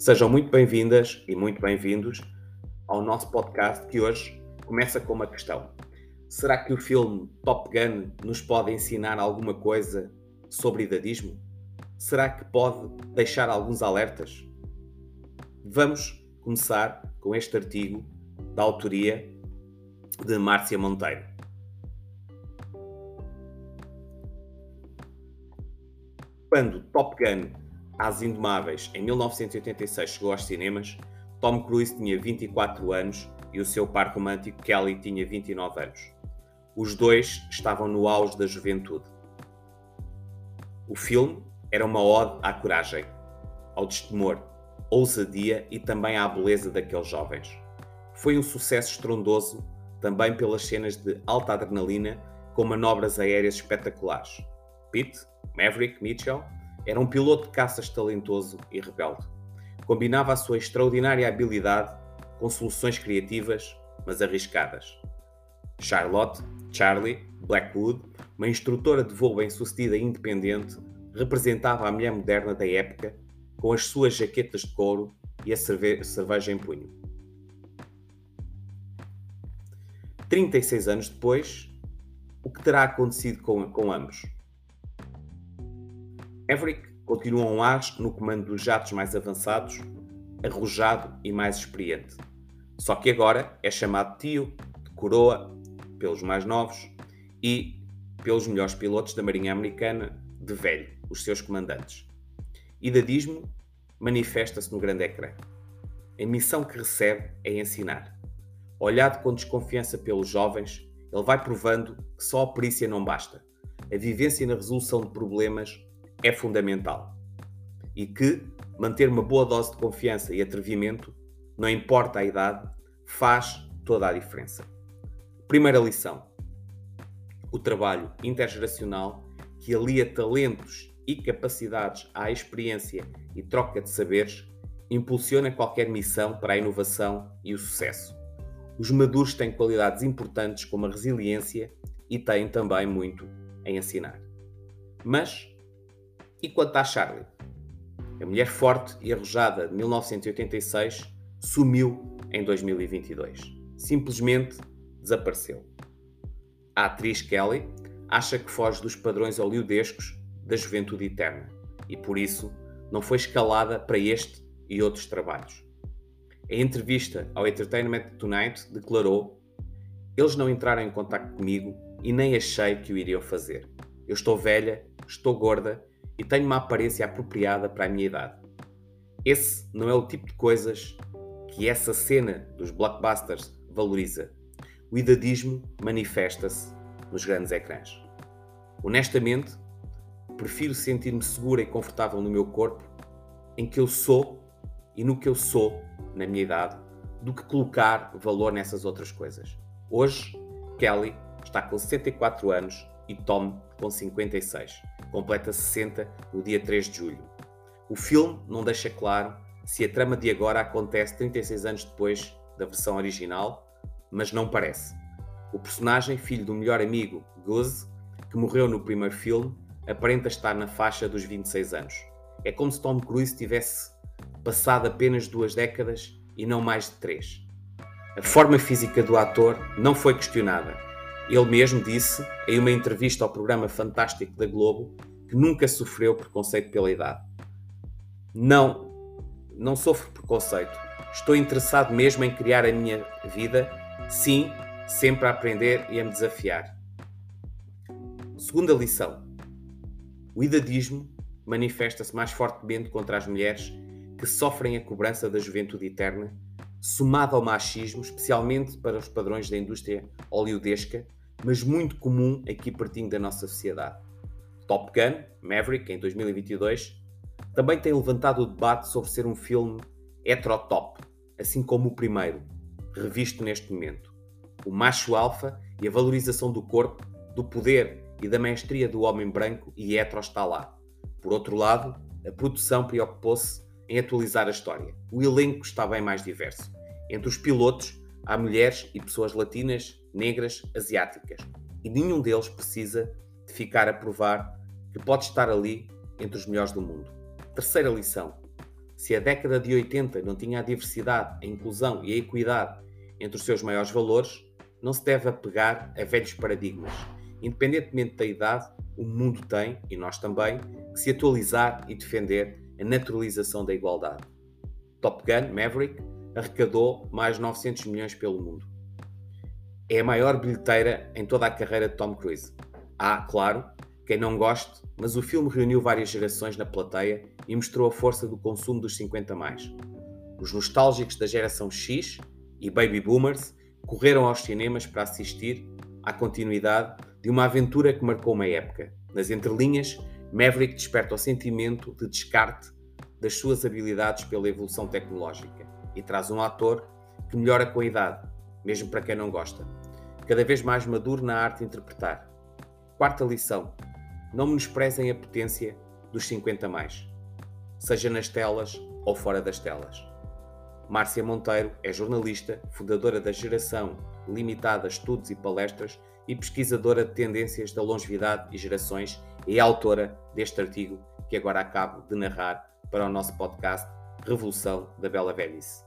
Sejam muito bem-vindas e muito bem-vindos ao nosso podcast que hoje começa com uma questão. Será que o filme Top Gun nos pode ensinar alguma coisa sobre idadismo? Será que pode deixar alguns alertas? Vamos começar com este artigo da autoria de Márcia Monteiro. Quando Top Gun As Indomáveis, em 1986, chegou aos cinemas, Tom Cruise tinha 24 anos e o seu par romântico Kelly tinha 29 anos. Os dois estavam no auge da juventude. O filme era uma ode à coragem, ao destemor, ousadia e também à beleza daqueles jovens. Foi um sucesso estrondoso também pelas cenas de alta adrenalina com manobras aéreas espetaculares. Pete Maverick Mitchell era um piloto de caças talentoso e rebelde. Combinava a sua extraordinária habilidade com soluções criativas, mas arriscadas. Charlotte Charlie Blackwood, uma instrutora de voo bem-sucedida e independente, representava a mulher moderna da época com as suas jaquetas de couro e a cerve cerveja em punho. 36 anos depois, o que terá acontecido com, com ambos? Maverick continua um as no comando dos jatos mais avançados, arrojado e mais experiente. Só que agora é chamado tio, de coroa, pelos mais novos e pelos melhores pilotos da Marinha Americana de velho, os seus comandantes. Idadismo manifesta-se no grande ecrã. A missão que recebe é ensinar. Olhado com desconfiança pelos jovens, ele vai provando que só a perícia não basta. A vivência na resolução de problemas é fundamental. E que manter uma boa dose de confiança e atrevimento, não importa a idade, faz toda a diferença. Primeira lição: o trabalho intergeracional que alia talentos e capacidades à experiência e troca de saberes impulsiona qualquer missão para a inovação e o sucesso. Os maduros têm qualidades importantes como a resiliência e têm também muito a ensinar. Mas e quanto à Charlie? A mulher forte e arrojada de 1986 sumiu em 2022. Simplesmente desapareceu. A atriz Kelly acha que foge dos padrões oleodescos da juventude eterna e por isso não foi escalada para este e outros trabalhos. Em entrevista ao Entertainment Tonight, declarou: Eles não entraram em contato comigo e nem achei que o iriam fazer. Eu estou velha, estou gorda e tenho uma aparência apropriada para a minha idade. Esse não é o tipo de coisas que essa cena dos blockbusters valoriza. O idadismo manifesta-se nos grandes ecrãs. Honestamente, prefiro sentir-me segura e confortável no meu corpo, em que eu sou e no que eu sou na minha idade, do que colocar valor nessas outras coisas. Hoje, Kelly está com 64 anos e Tom com 56 completa 60 no dia 3 de julho. O filme não deixa claro se a trama de agora acontece 36 anos depois da versão original, mas não parece. O personagem, filho do melhor amigo, Goose, que morreu no primeiro filme, aparenta estar na faixa dos 26 anos. É como se Tom Cruise tivesse passado apenas duas décadas e não mais de três. A forma física do ator não foi questionada ele mesmo disse, em uma entrevista ao programa Fantástico da Globo, que nunca sofreu preconceito pela idade. Não, não sofro preconceito. Estou interessado mesmo em criar a minha vida, sim, sempre a aprender e a me desafiar. Segunda lição: o idadismo manifesta-se mais fortemente contra as mulheres que sofrem a cobrança da juventude eterna, somado ao machismo, especialmente para os padrões da indústria oleodesca, mas muito comum aqui pertinho da nossa sociedade. Top Gun, Maverick, em 2022, também tem levantado o debate sobre ser um filme heterotop, assim como o primeiro, revisto neste momento. O macho alfa e a valorização do corpo, do poder e da mestria do homem branco e hetero está lá. Por outro lado, a produção preocupou-se em atualizar a história. O elenco está bem mais diverso. Entre os pilotos, há mulheres e pessoas latinas, negras, asiáticas. E nenhum deles precisa de ficar a provar que pode estar ali entre os melhores do mundo. Terceira lição: Se a década de 80 não tinha a diversidade, a inclusão e a equidade entre os seus maiores valores, não se deve apegar a velhos paradigmas. Independentemente da idade, o mundo tem, e nós também, que se atualizar e defender a naturalização da igualdade. Top Gun Maverick arrecadou mais 900 milhões pelo mundo. É a maior bilheteira em toda a carreira de Tom Cruise. Há, claro, quem não goste, mas o filme reuniu várias gerações na plateia e mostrou a força do consumo dos 50 mais. Os nostálgicos da geração X e baby boomers correram aos cinemas para assistir à continuidade de uma aventura que marcou uma época. Nas entrelinhas, Maverick desperta o sentimento de descarte das suas habilidades pela evolução tecnológica e traz um ator que melhora com a idade, mesmo para quem não gosta. Cada vez mais maduro na arte de interpretar. Quarta lição: não menosprezem a potência dos 50 mais, seja nas telas ou fora das telas. Márcia Monteiro é jornalista, fundadora da Geração Limitada Estudos e Palestras e pesquisadora de tendências da longevidade e gerações e é autora deste artigo que agora acabo de narrar para o nosso podcast Revolução da Bela Velhice.